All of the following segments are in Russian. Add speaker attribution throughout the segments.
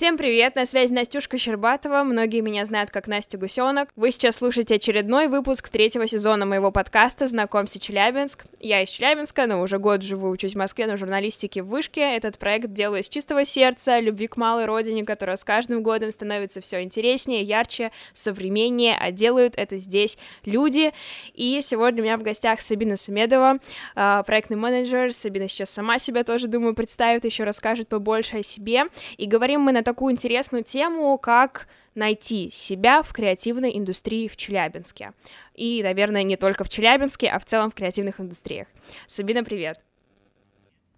Speaker 1: Всем привет, на связи Настюшка Щербатова, многие меня знают как Настя Гусенок. Вы сейчас слушаете очередной выпуск третьего сезона моего подкаста «Знакомься, Челябинск». Я из Челябинска, но уже год живу, учусь в Москве на журналистике в Вышке. Этот проект делаю из чистого сердца, любви к малой родине, которая с каждым годом становится все интереснее, ярче, современнее, а делают это здесь люди. И сегодня у меня в гостях Сабина Самедова, а, проектный менеджер. Сабина сейчас сама себя тоже, думаю, представит, еще расскажет побольше о себе. И говорим мы на такую интересную тему, как найти себя в креативной индустрии в Челябинске. И, наверное, не только в Челябинске, а в целом в креативных индустриях. Сабина, привет.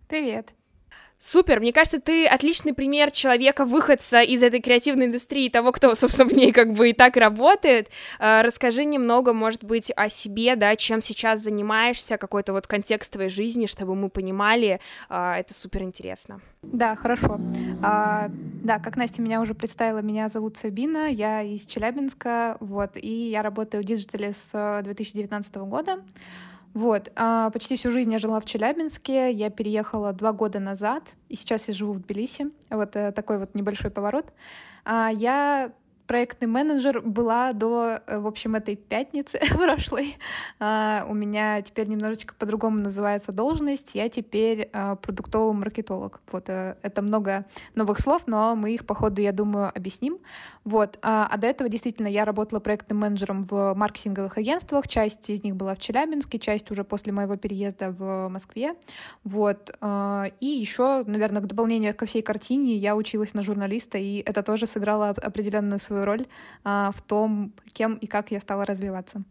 Speaker 2: Привет.
Speaker 1: Супер, мне кажется, ты отличный пример человека, выходца из этой креативной индустрии, того, кто, собственно, в ней как бы и так работает. А, расскажи немного, может быть, о себе, да, чем сейчас занимаешься, какой-то вот контекст твоей жизни, чтобы мы понимали, а, это супер интересно.
Speaker 2: Да, хорошо. А, да, как Настя меня уже представила, меня зовут Сабина, я из Челябинска, вот, и я работаю в диджитале с 2019 года. Вот, а, почти всю жизнь я жила в Челябинске, я переехала два года назад, и сейчас я живу в Тбилиси. Вот э, такой вот небольшой поворот. А, я проектный менеджер была до, э, в общем, этой пятницы прошлой. Uh, у меня теперь немножечко по-другому называется должность. Я теперь uh, продуктовый маркетолог. Вот uh, это много новых слов, но мы их, по ходу, я думаю, объясним. Вот. А до этого действительно я работала проектным менеджером в маркетинговых агентствах. Часть из них была в Челябинске, часть уже после моего переезда в Москве. Вот. И еще, наверное, к дополнению ко всей картине я училась на журналиста, и это тоже сыграло определенную свою свою роль а, в том, кем и как я стала развиваться.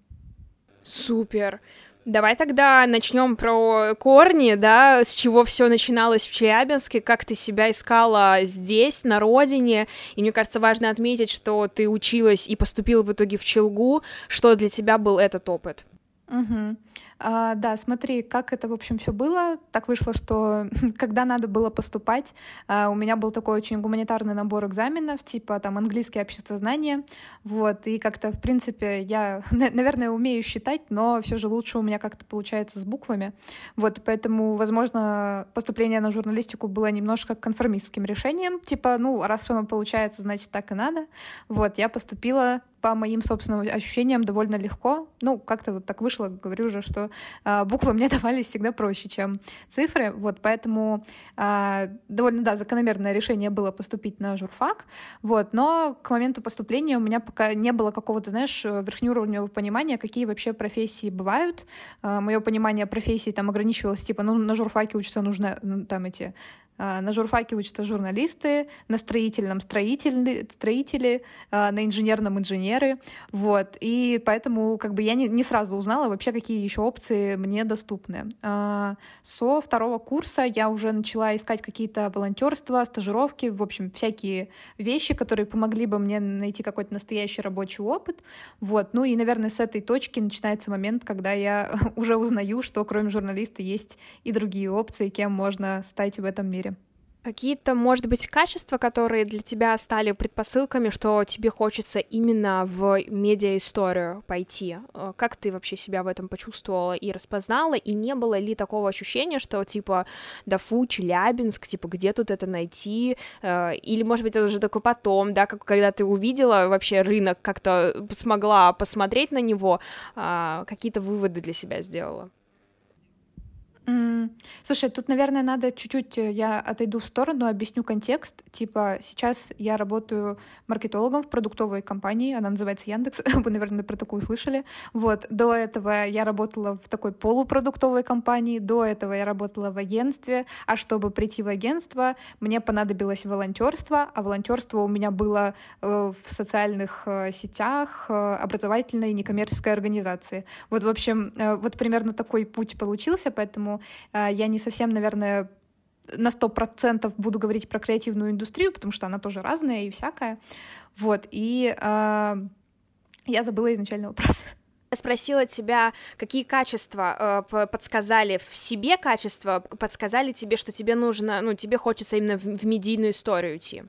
Speaker 1: Супер. Давай тогда начнем про корни, да, с чего все начиналось в Челябинске, как ты себя искала здесь, на родине. И мне кажется, важно отметить, что ты училась и поступила в итоге в Челгу. Что для тебя был этот опыт?
Speaker 2: Угу. А, да, смотри, как это, в общем, все было. Так вышло, что когда надо было поступать, а, у меня был такой очень гуманитарный набор экзаменов, типа там английский общество знания, вот, и как-то, в принципе, я, наверное, умею считать, но все же лучше у меня как-то получается с буквами, вот, поэтому, возможно, поступление на журналистику было немножко конформистским решением, типа, ну, раз оно получается, значит, так и надо, вот, я поступила по моим собственным ощущениям довольно легко. Ну, как-то вот так вышло, говорю уже, что э, буквы мне давались всегда проще, чем цифры. Вот, поэтому э, довольно, да, закономерное решение было поступить на журфак. Вот, но к моменту поступления у меня пока не было какого-то, знаешь, верхнеуровневого понимания, какие вообще профессии бывают. Э, мое понимание профессии там ограничивалось, типа, ну, на журфаке учиться нужно ну, там эти а, на журфаке учатся журналисты, на строительном строители, строители, а, на инженерном инженеры, вот. И поэтому как бы я не, не сразу узнала вообще, какие еще опции мне доступны. А, со второго курса я уже начала искать какие-то волонтерства, стажировки, в общем, всякие вещи, которые помогли бы мне найти какой-то настоящий рабочий опыт. Вот. Ну и, наверное, с этой точки начинается момент, когда я уже узнаю, что кроме журналиста есть и другие опции, кем можно стать в этом мире.
Speaker 1: Какие-то, может быть, качества, которые для тебя стали предпосылками, что тебе хочется именно в медиа-историю пойти? Э, как ты вообще себя в этом почувствовала и распознала? И не было ли такого ощущения, что, типа, да фу, Челябинск, типа, где тут это найти? Э, или, может быть, это уже такой потом, да, как когда ты увидела вообще рынок, как-то смогла посмотреть на него, а, какие-то выводы для себя сделала?
Speaker 2: Слушай, тут, наверное, надо чуть-чуть, э, я отойду в сторону, объясню контекст. Типа, сейчас я работаю маркетологом в продуктовой компании, она называется Яндекс, вы, наверное, про такую слышали. Вот, до этого я работала в такой полупродуктовой компании, до этого я работала в агентстве, а чтобы прийти в агентство, мне понадобилось волонтерство, а волонтерство у меня было э, в социальных э, сетях, образовательной некоммерческой организации. Вот, в общем, вот примерно такой путь получился, поэтому Э, я не совсем, наверное, на сто процентов буду говорить про креативную индустрию, потому что она тоже разная и всякая. Вот, и э, я забыла изначально вопрос.
Speaker 1: Я спросила тебя, какие качества э, подсказали в себе качества, подсказали тебе, что тебе нужно, ну, тебе хочется именно в, в медийную историю идти.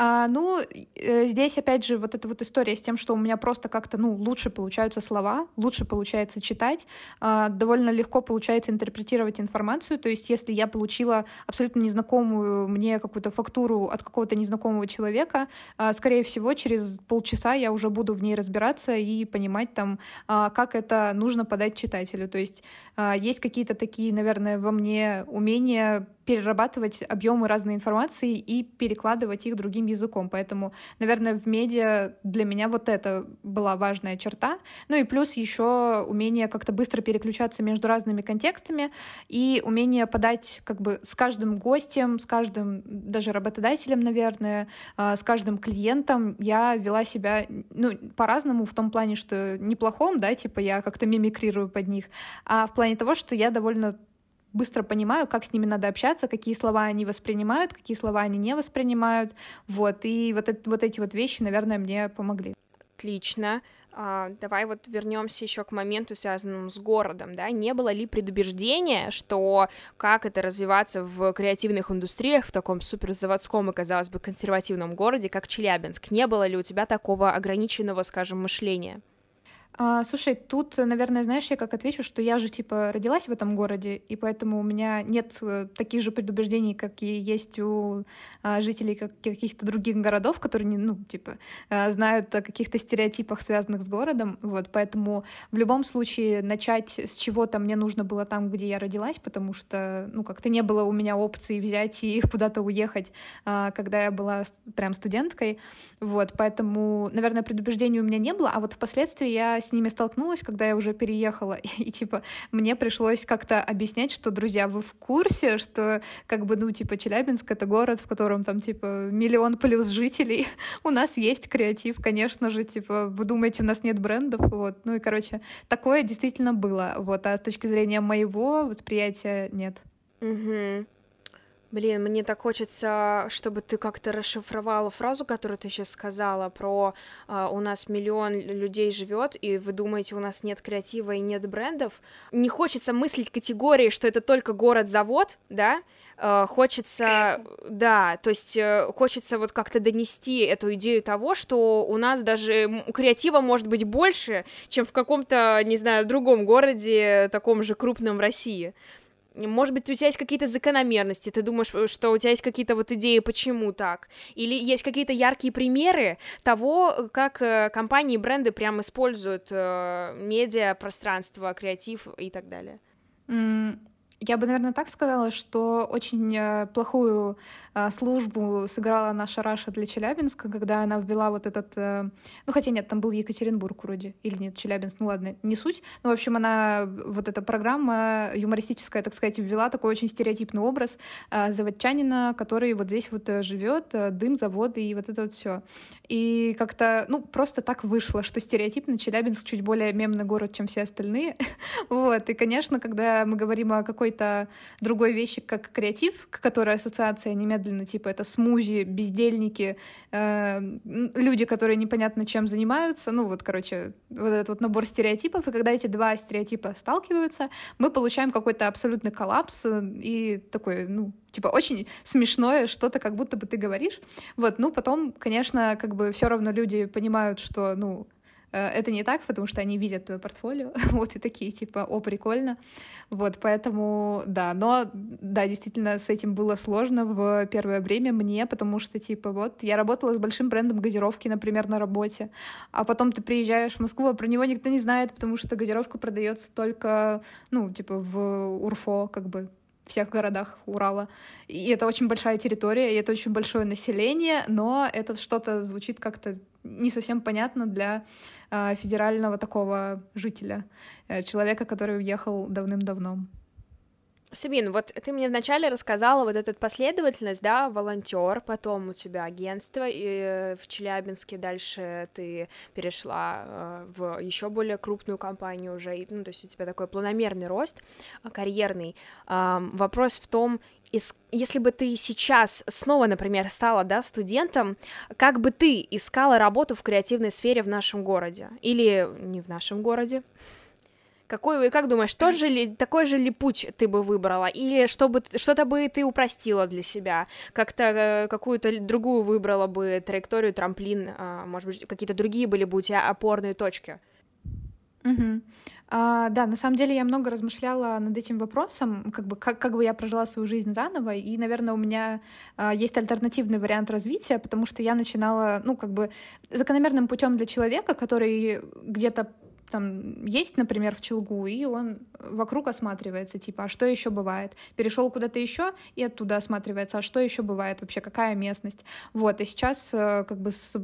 Speaker 2: А, ну, э, здесь, опять же, вот эта вот история с тем, что у меня просто как-то, ну, лучше получаются слова, лучше получается читать, а, довольно легко получается интерпретировать информацию, то есть если я получила абсолютно незнакомую мне какую-то фактуру от какого-то незнакомого человека, а, скорее всего, через полчаса я уже буду в ней разбираться и понимать там, а, как это нужно подать читателю, то есть а, есть какие-то такие, наверное, во мне умения перерабатывать объемы разной информации и перекладывать их другим языком. Поэтому, наверное, в медиа для меня вот это была важная черта. Ну и плюс еще умение как-то быстро переключаться между разными контекстами и умение подать как бы с каждым гостем, с каждым даже работодателем, наверное, а, с каждым клиентом я вела себя ну, по-разному в том плане, что неплохом, да, типа я как-то мимикрирую под них, а в плане того, что я довольно быстро понимаю, как с ними надо общаться, какие слова они воспринимают, какие слова они не воспринимают, вот, и вот, это, вот эти вот вещи, наверное, мне помогли.
Speaker 1: Отлично. А, давай вот вернемся еще к моменту, связанному с городом, да, не было ли предубеждения, что как это развиваться в креативных индустриях в таком суперзаводском и, казалось бы, консервативном городе, как Челябинск? Не было ли у тебя такого ограниченного, скажем, мышления?
Speaker 2: А, слушай, тут, наверное, знаешь, я как отвечу, что я же, типа, родилась в этом городе, и поэтому у меня нет э, таких же предубеждений, как и есть у а, жителей как, каких-то других городов, которые, не, ну, типа, а, знают о каких-то стереотипах, связанных с городом, вот, поэтому в любом случае начать с чего-то мне нужно было там, где я родилась, потому что, ну, как-то не было у меня опции взять и куда-то уехать, а, когда я была прям студенткой, вот, поэтому, наверное, предубеждений у меня не было, а вот впоследствии я с ними столкнулась, когда я уже переехала, и, и типа мне пришлось как-то объяснять, что, друзья, вы в курсе, что как бы, ну, типа, Челябинск — это город, в котором там, типа, миллион плюс жителей, у нас есть креатив, конечно же, типа, вы думаете, у нас нет брендов, вот, ну и, короче, такое действительно было, вот, а с точки зрения моего восприятия нет.
Speaker 1: Угу. Блин, мне так хочется, чтобы ты как-то расшифровала фразу, которую ты сейчас сказала про э, у нас миллион людей живет, и вы думаете, у нас нет креатива и нет брендов. Не хочется мыслить категории, что это только город-завод, да? Э, хочется, да, то есть э, хочется вот как-то донести эту идею того, что у нас даже креатива может быть больше, чем в каком-то, не знаю, другом городе, таком же крупном в России. Может быть, у тебя есть какие-то закономерности, ты думаешь, э, что у тебя есть какие-то вот идеи, почему так? Или есть какие-то яркие примеры того, э, как э, компании и бренды прям используют медиа, пространство, креатив и так далее?
Speaker 2: Я бы, наверное, так сказала, что очень плохую а, службу сыграла наша Раша для Челябинска, когда она ввела вот этот... Э, ну, хотя нет, там был Екатеринбург вроде, или нет, Челябинск, ну ладно, не суть. Ну, в общем, она, вот эта программа юмористическая, так сказать, ввела такой очень стереотипный образ заводчанина, который вот здесь вот э, живет, э, дым, заводы и вот это вот все. И как-то, ну, просто так вышло, что стереотипно Челябинск чуть более мемный город, чем все остальные. вот, и, конечно, когда мы говорим о какой-то другой вещи, как креатив, к которой ассоциация немедленно медленно, типа это смузи, бездельники, э, люди, которые непонятно чем занимаются, ну вот, короче, вот этот вот набор стереотипов, и когда эти два стереотипа сталкиваются, мы получаем какой-то абсолютный коллапс и такой, ну, типа очень смешное что-то, как будто бы ты говоришь. Вот, ну потом, конечно, как бы все равно люди понимают, что, ну, Э, это не так, потому что они видят твое портфолио, вот и такие, типа, о, прикольно. Вот, поэтому, да, но, да, действительно, с этим было сложно в первое время мне, потому что, типа, вот, я работала с большим брендом газировки, например, на работе, а потом ты приезжаешь в Москву, а про него никто не знает, потому что газировка продается только, ну, типа, в Урфо, как бы, всех городах Урала. И это очень большая территория, и это очень большое население, но это что-то звучит как-то не совсем понятно для э, федерального такого жителя, э, человека, который уехал давным-давно.
Speaker 1: Сабин, вот ты мне вначале рассказала вот эту последовательность, да, волонтер, потом у тебя агентство и э, в Челябинске, дальше ты перешла э, в еще более крупную компанию уже, ну, то есть у тебя такой планомерный рост э, карьерный. Вопрос в том, если бы ты сейчас снова, например, стала, да, студентом, как бы ты искала работу в креативной сфере в нашем городе? Или не в нашем городе? Какой, как думаешь, тот же ли, такой же ли путь ты бы выбрала? Или чтобы, что-то бы ты упростила для себя? Как-то э, какую-то другую выбрала бы траекторию, трамплин? А, может быть, какие-то другие были бы у тебя опорные точки?
Speaker 2: Угу. А, да, на самом деле я много размышляла над этим вопросом, как бы как, как бы я прожила свою жизнь заново, и, наверное, у меня а, есть альтернативный вариант развития, потому что я начинала, ну, как бы закономерным путем для человека, который где-то там есть, например, в Челгу, и он вокруг осматривается, типа, а что еще бывает? Перешел куда-то еще и оттуда осматривается, а что еще бывает вообще, какая местность? Вот, и сейчас э, как бы с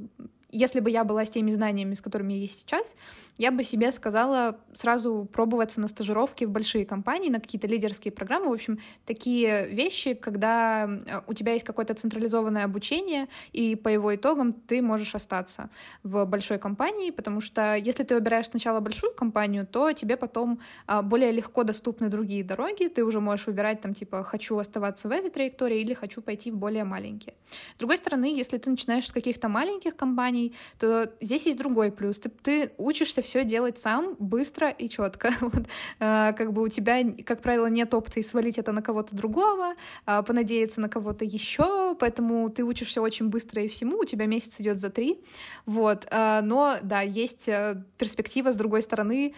Speaker 2: если бы я была с теми знаниями, с которыми я есть сейчас, я бы себе сказала сразу пробоваться на стажировки в большие компании, на какие-то лидерские программы. В общем, такие вещи, когда э, у тебя есть какое-то централизованное обучение, и по его итогам ты можешь остаться в большой компании, потому что если ты выбираешь сначала большую компанию, то тебе потом а, более легко доступны другие дороги, ты уже можешь выбирать там типа «хочу оставаться в этой траектории» или «хочу пойти в более маленькие». С другой стороны, если ты начинаешь с каких-то маленьких компаний, то здесь есть другой плюс. Ты, ты учишься все делать сам быстро и четко. Вот, э, как бы у тебя, как правило, нет опции свалить это на кого-то другого, э, понадеяться на кого-то еще, поэтому ты учишься очень быстро и всему, у тебя месяц идет за три, вот. Э, но да, есть э, перспектива с другой стороны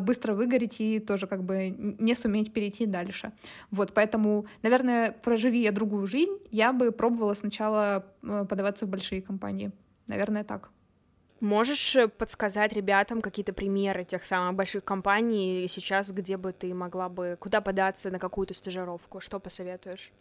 Speaker 2: быстро выгореть и тоже как бы не суметь перейти дальше. Вот, поэтому, наверное, проживи я другую жизнь, я бы пробовала сначала подаваться в большие компании. Наверное, так.
Speaker 1: Можешь э, подсказать ребятам какие-то примеры тех самых больших компаний сейчас, где бы ты могла бы, куда податься на какую-то стажировку? Что посоветуешь?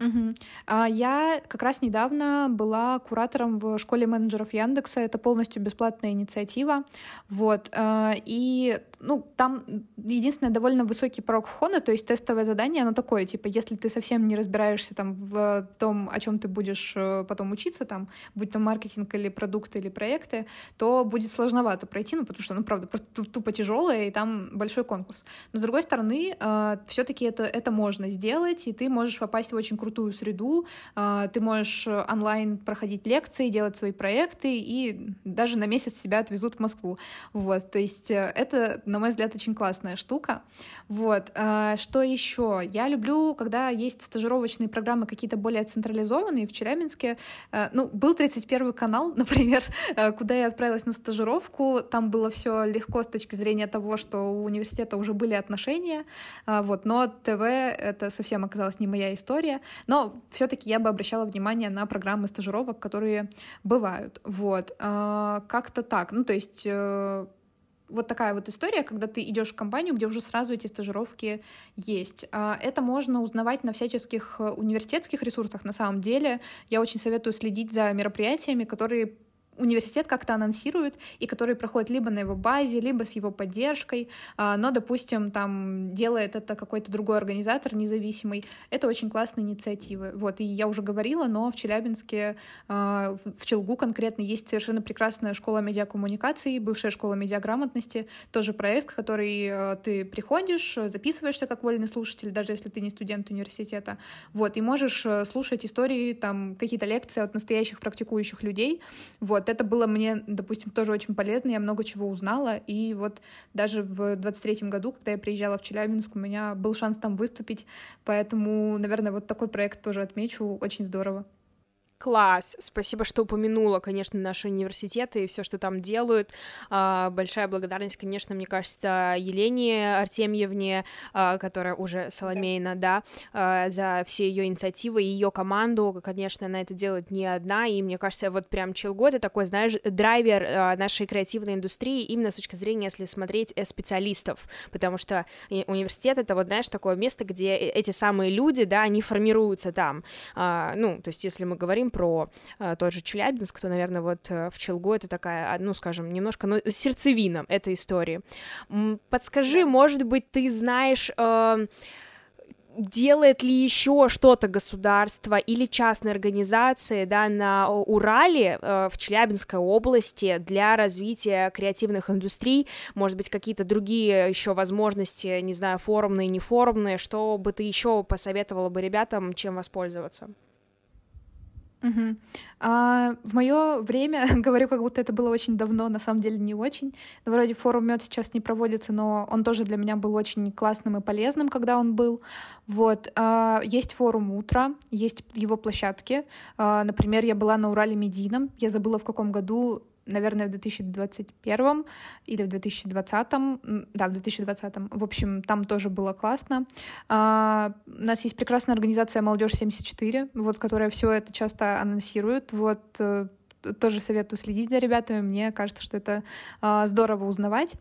Speaker 2: Угу. А я как раз недавно была куратором в школе менеджеров Яндекса. Это полностью бесплатная инициатива. Вот. А, и ну, там единственное довольно высокий порог входа, то есть тестовое задание, оно такое, типа, если ты совсем не разбираешься там в том, о чем ты будешь э, потом учиться, там, будь то маркетинг или продукты или проекты, то будет сложновато пройти, ну, потому что, ну, правда, тупо тяжелое, и там большой конкурс. Но, с другой стороны, а, все-таки это, это можно сделать, и ты можешь попасть в очень крутую крутую среду, а, ты можешь э, онлайн проходить лекции, делать свои проекты, и даже на месяц себя отвезут в Москву. Вот, то есть э, это, на мой взгляд, очень классная штука. Вот, а, что еще? Я люблю, когда есть стажировочные программы какие-то более централизованные. В Челябинске, э, ну, был 31 канал, например, куда я отправилась на стажировку. Там было все легко с точки зрения того, что у университета уже были отношения, а, вот, но ТВ — это совсем оказалась не моя история. Но все-таки я бы обращала внимание на программы стажировок, которые бывают. Вот. А, как-то так. Ну, то есть э, вот такая вот история, когда ты идешь в компанию, где уже сразу эти стажировки есть. А, это можно узнавать на всяческих э, университетских ресурсах. На самом деле, я очень советую следить за мероприятиями, которые университет как-то анонсирует, и который проходит либо на его базе, либо с его поддержкой, а, но, допустим, там делает это какой-то другой организатор независимый. Это очень классные инициативы. Вот, и я уже говорила, но в Челябинске, а, в Челгу конкретно, есть совершенно прекрасная школа медиакоммуникации, бывшая школа медиаграмотности, тоже проект, который а, ты приходишь, записываешься как вольный слушатель, даже если ты не студент университета, вот, и можешь слушать истории, там, какие-то лекции от настоящих практикующих людей, вот, это было мне, допустим, тоже очень полезно, я много чего узнала, и вот даже в 23-м году, когда я приезжала в Челябинск, у меня был шанс там выступить, поэтому, наверное, вот такой проект тоже отмечу, очень здорово.
Speaker 1: Класс, спасибо, что упомянула, конечно, наши университеты и все, что там делают. А, большая благодарность, конечно, мне кажется, Елене Артемьевне, а, которая уже Соломейна, да, а, за все ее инициативы и ее команду. Конечно, она это делает не одна, и мне кажется, вот прям Челго это такой, знаешь, драйвер нашей креативной индустрии именно с точки зрения, если смотреть э, специалистов, потому что университет это вот, знаешь, такое место, где э, эти самые люди, да, они формируются там. Ну, то есть, если мы говорим про э, тот же Челябинск, то, наверное, вот э, в Челгу это такая, ну, скажем, немножко, ну, сердцевина этой истории. Подскажи, может быть, ты знаешь... Э, делает ли еще что-то государство или частные организации да, на Урале, э, в Челябинской области для развития креативных индустрий, может быть, какие-то другие еще возможности, не знаю, форумные, нефорумные, что бы ты еще посоветовала бы ребятам, чем воспользоваться?
Speaker 2: Угу. А, в мое время, говорю, как будто это было очень давно, на самом деле не очень. Но вроде форум мед сейчас не проводится, но он тоже для меня был очень классным и полезным, когда он был. Вот. А, есть форум утро, есть его площадки. А, например, я была на Урале Медийном, я забыла в каком году, наверное, в 2021 или в 2020, да, в 2020. В общем, там тоже было классно. А, у нас есть прекрасная организация «Молодежь 74», вот, которая все это часто анонсирует. Вот, э, тоже советую следить за ребятами. Мне кажется, что это а, здорово узнавать.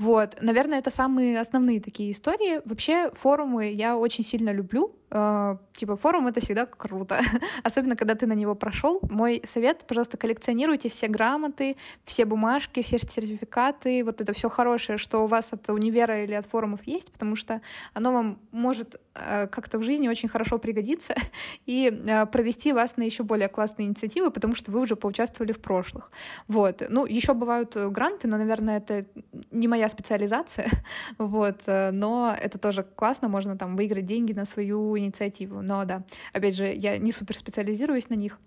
Speaker 2: Вот, наверное, это самые основные такие истории. Вообще, форумы я очень сильно люблю, Uh, типа форум это всегда круто, особенно когда ты на него прошел. Мой совет, пожалуйста, коллекционируйте все грамоты, все бумажки, все сертификаты, вот это все хорошее, что у вас от универа или от форумов есть, потому что оно вам может uh, как-то в жизни очень хорошо пригодиться и uh, провести вас на еще более классные инициативы, потому что вы уже поучаствовали в прошлых. Вот. Ну, еще бывают гранты, но, наверное, это не моя специализация, вот, но это тоже классно, можно там выиграть деньги на свою инициативу. Но да, опять же, я не супер специализируюсь на них,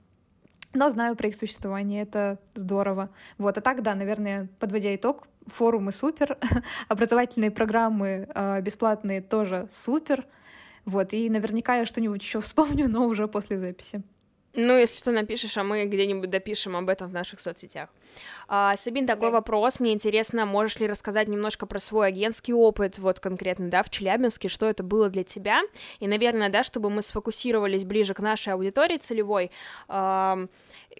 Speaker 2: но знаю про их существование, это здорово. Вот, а так, да, наверное, подводя итог, форумы супер, образовательные программы э, бесплатные тоже супер. Вот, и наверняка я что-нибудь еще вспомню, но уже после записи.
Speaker 1: Ну, если что напишешь, а мы где-нибудь допишем об этом в наших соцсетях. А, Сабин, такой да. вопрос. Мне интересно, можешь ли рассказать немножко про свой агентский опыт, вот конкретно, да, в Челябинске, что это было для тебя? И, наверное, да, чтобы мы сфокусировались ближе к нашей аудитории целевой, э,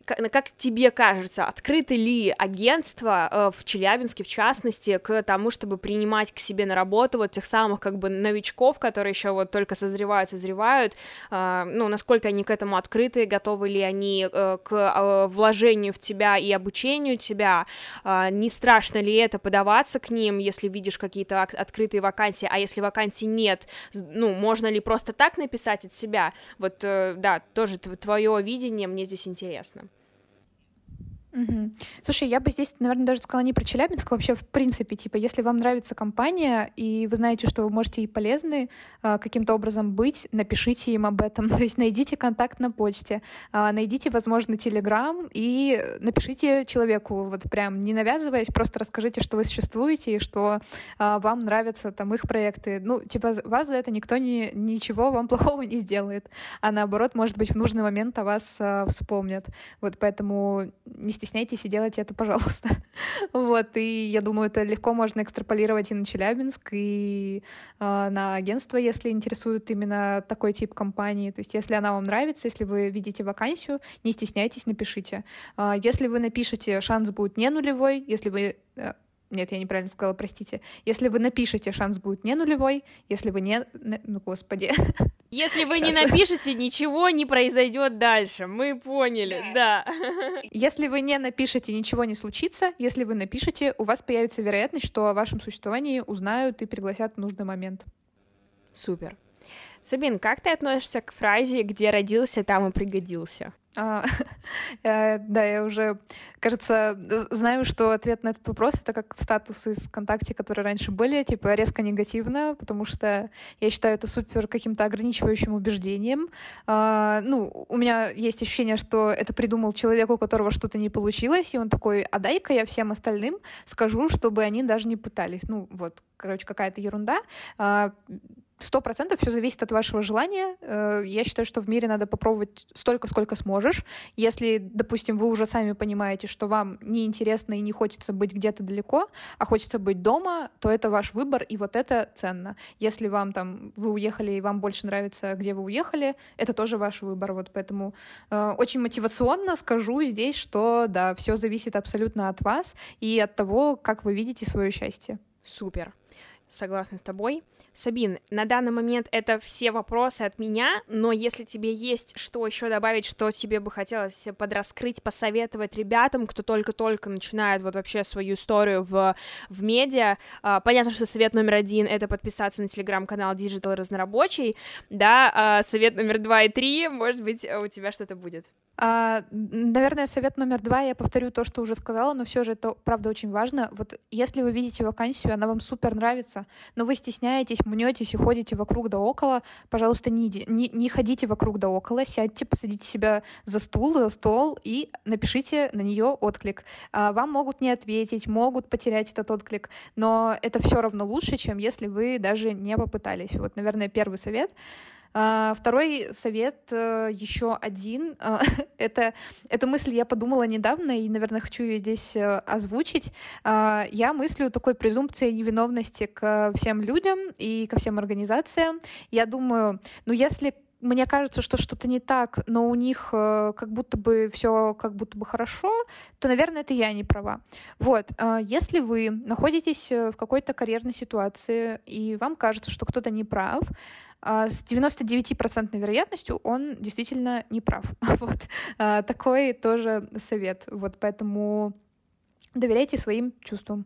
Speaker 1: как тебе кажется, открыты ли агентства э, в Челябинске, в частности, к тому, чтобы принимать к себе на работу вот тех самых как бы новичков, которые еще вот только созревают, созревают, э, ну, насколько они к этому открыты, готовы ли они э, к вложению в тебя и обучению тебя, не страшно ли это подаваться к ним, если видишь какие-то открытые вакансии, а если вакансий нет, ну, можно ли просто так написать от себя, вот, да, тоже твое видение, мне здесь интересно.
Speaker 2: Угу. Слушай, я бы здесь, наверное, даже сказала не про Челябинск, а вообще в принципе, типа, если вам нравится компания, и вы знаете, что вы можете ей полезны э, каким-то образом быть, напишите им об этом, то есть найдите контакт на почте, э, найдите, возможно, Телеграм и напишите человеку, вот прям не навязываясь, просто расскажите, что вы существуете и что э, вам нравятся там их проекты. Ну, типа, вас за это никто не, ничего вам плохого не сделает, а наоборот, может быть, в нужный момент о вас э, вспомнят. Вот поэтому не стесняйтесь и делайте это, пожалуйста. вот, и я думаю, это легко можно экстраполировать и на Челябинск, и э, на агентство, если интересует именно такой тип компании. То есть, если она вам нравится, если вы видите вакансию, не стесняйтесь, напишите. Э, если вы напишете, шанс будет не нулевой, если вы э, нет, я неправильно сказала, простите. Если вы напишете, шанс будет не нулевой. Если вы не... Ну, господи.
Speaker 1: Если вы не напишете, ничего не произойдет дальше. Мы поняли, да.
Speaker 2: Если вы не напишете, ничего не случится. Если вы напишете, у вас появится вероятность, что о вашем существовании узнают и пригласят в нужный момент.
Speaker 1: Супер. Сабин, как ты относишься к фразе «где родился, там и пригодился»? А,
Speaker 2: э, да, я уже, кажется, знаю, что ответ на этот вопрос это как статус из ВКонтакте, которые раньше были, типа резко негативно, потому что я считаю это супер каким-то ограничивающим убеждением. А, ну, у меня есть ощущение, что это придумал человек, у которого что-то не получилось, и он такой, а дай-ка я всем остальным скажу, чтобы они даже не пытались. Ну, вот, короче, какая-то ерунда. А, сто процентов все зависит от вашего желания. Э, я считаю, что в мире надо попробовать столько, сколько сможешь. Если, допустим, вы уже сами понимаете, что вам неинтересно и не хочется быть где-то далеко, а хочется быть дома, то это ваш выбор, и вот это ценно. Если вам там, вы уехали, и вам больше нравится, где вы уехали, это тоже ваш выбор. Вот поэтому э, очень мотивационно скажу здесь, что да, все зависит абсолютно от вас и от того, как вы видите свое счастье.
Speaker 1: Супер. Согласна с тобой. Сабин, на данный момент это все вопросы от меня, но если тебе есть что еще добавить, что тебе бы хотелось подраскрыть, посоветовать ребятам, кто только-только начинает вот вообще свою историю в, в медиа, а, понятно, что совет номер один — это подписаться на телеграм-канал Digital Разнорабочий, да, а совет номер два и три, может быть, у тебя что-то будет.
Speaker 2: А, наверное, совет номер два, я повторю то, что уже сказала, но все же это, правда, очень важно. Вот если вы видите вакансию, она вам супер нравится, но вы стесняетесь, мнетесь и ходите вокруг да около, пожалуйста, не, не, не ходите вокруг да около, сядьте, посадите себя за стул, за стол и напишите на нее отклик. А, вам могут не ответить, могут потерять этот отклик, но это все равно лучше, чем если вы даже не попытались. Вот, наверное, первый совет — второй совет, э, еще один, а, это, эту мысль я подумала недавно и, наверное, хочу ее здесь э, озвучить. А, я мыслю такой презумпцией невиновности к всем людям и ко всем организациям. Я думаю, ну если мне кажется, что что-то не так, но у них э, как будто бы все как будто бы хорошо, то, наверное, это я не права. Вот, э, если вы находитесь в какой-то карьерной ситуации и вам кажется, что кто-то не прав, а, с 99% вероятностью он действительно не прав. Вот. А, такой тоже совет. Вот поэтому доверяйте своим чувствам.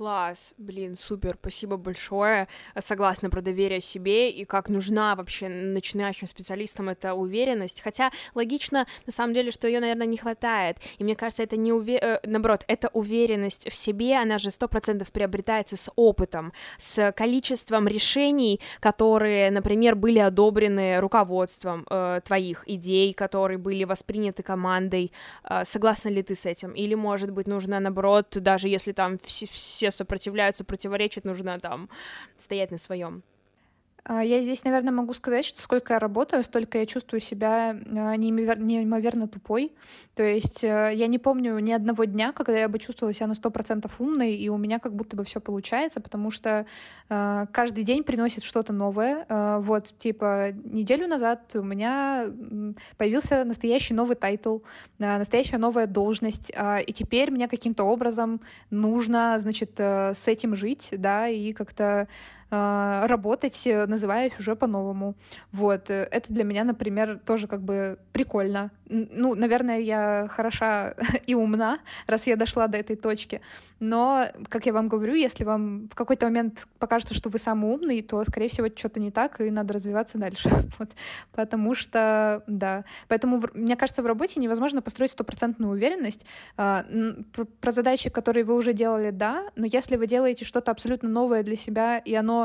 Speaker 1: Класс, блин, супер, спасибо большое. Согласна про доверие себе и как нужна вообще начинающим специалистам эта уверенность. Хотя логично, на самом деле, что ее, наверное, не хватает. И мне кажется, это не уве... Э, наоборот, эта уверенность в себе, она же сто процентов приобретается с опытом, с количеством решений, которые, например, были одобрены руководством э, твоих идей, которые были восприняты командой. Э, согласна ли ты с этим? Или, может быть, нужно, наоборот, даже если там все, все сопротивляются, противоречат, нужно там стоять на своем.
Speaker 2: А, я здесь, наверное, могу сказать, что сколько я работаю, столько я чувствую себя а, неимоверно тупой. То есть э, я не помню ни одного дня, когда я бы чувствовала себя на сто процентов умной, и у меня как будто бы все получается, потому что э, каждый день приносит что-то новое. Э, вот, типа, неделю назад у меня появился настоящий новый тайтл, настоящая новая должность, и теперь мне каким-то образом нужно, значит, с этим жить, да, и как-то а, работать, э, называя их уже по-новому. Вот. Э, это для меня, например, тоже как бы прикольно. Ну, наверное, я хороша и умна, раз я дошла до этой точки. Но, как я вам говорю, если вам в какой-то момент покажется, что вы самый умный, то, скорее всего, что-то не так, и надо развиваться дальше. Вот. Потому что, да. Поэтому, мне кажется, в работе невозможно построить стопроцентную уверенность. А, про задачи, которые вы уже делали, да, но если вы делаете что-то абсолютно новое для себя, и оно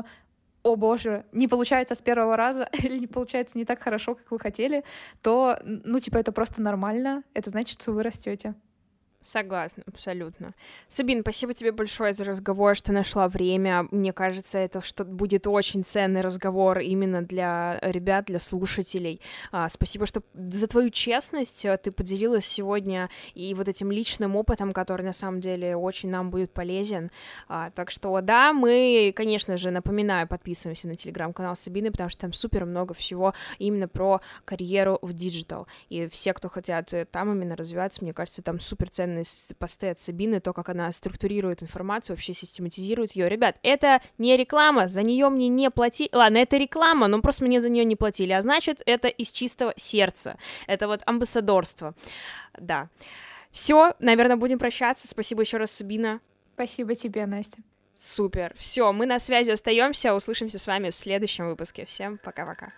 Speaker 2: о боже, не получается с первого раза или не получается не так хорошо, как вы хотели, то, ну, типа, это просто нормально. Это значит, что вы растете.
Speaker 1: Согласна, абсолютно. Сабин, спасибо тебе большое за разговор, что нашла время. Мне кажется, это что будет очень ценный разговор именно для ребят, для слушателей. А, спасибо, что за твою честность ты поделилась сегодня и вот этим личным опытом, который на самом деле очень нам будет полезен. А, так что да, мы, конечно же, напоминаю, подписываемся на телеграм-канал Сабины, потому что там супер много всего именно про карьеру в диджитал. И все, кто хотят там именно развиваться, мне кажется, там супер ценный офигенные посты от Сабины, то, как она структурирует информацию, вообще систематизирует ее. Ребят, это не реклама, за нее мне не платили. Ладно, это реклама, но просто мне за нее не платили. А значит, это из чистого сердца. Это вот амбассадорство. Да. Все, наверное, будем прощаться. Спасибо еще раз, Сабина.
Speaker 2: Спасибо тебе, Настя.
Speaker 1: Супер. Все, мы на связи остаемся. Услышимся с вами в следующем выпуске. Всем пока-пока.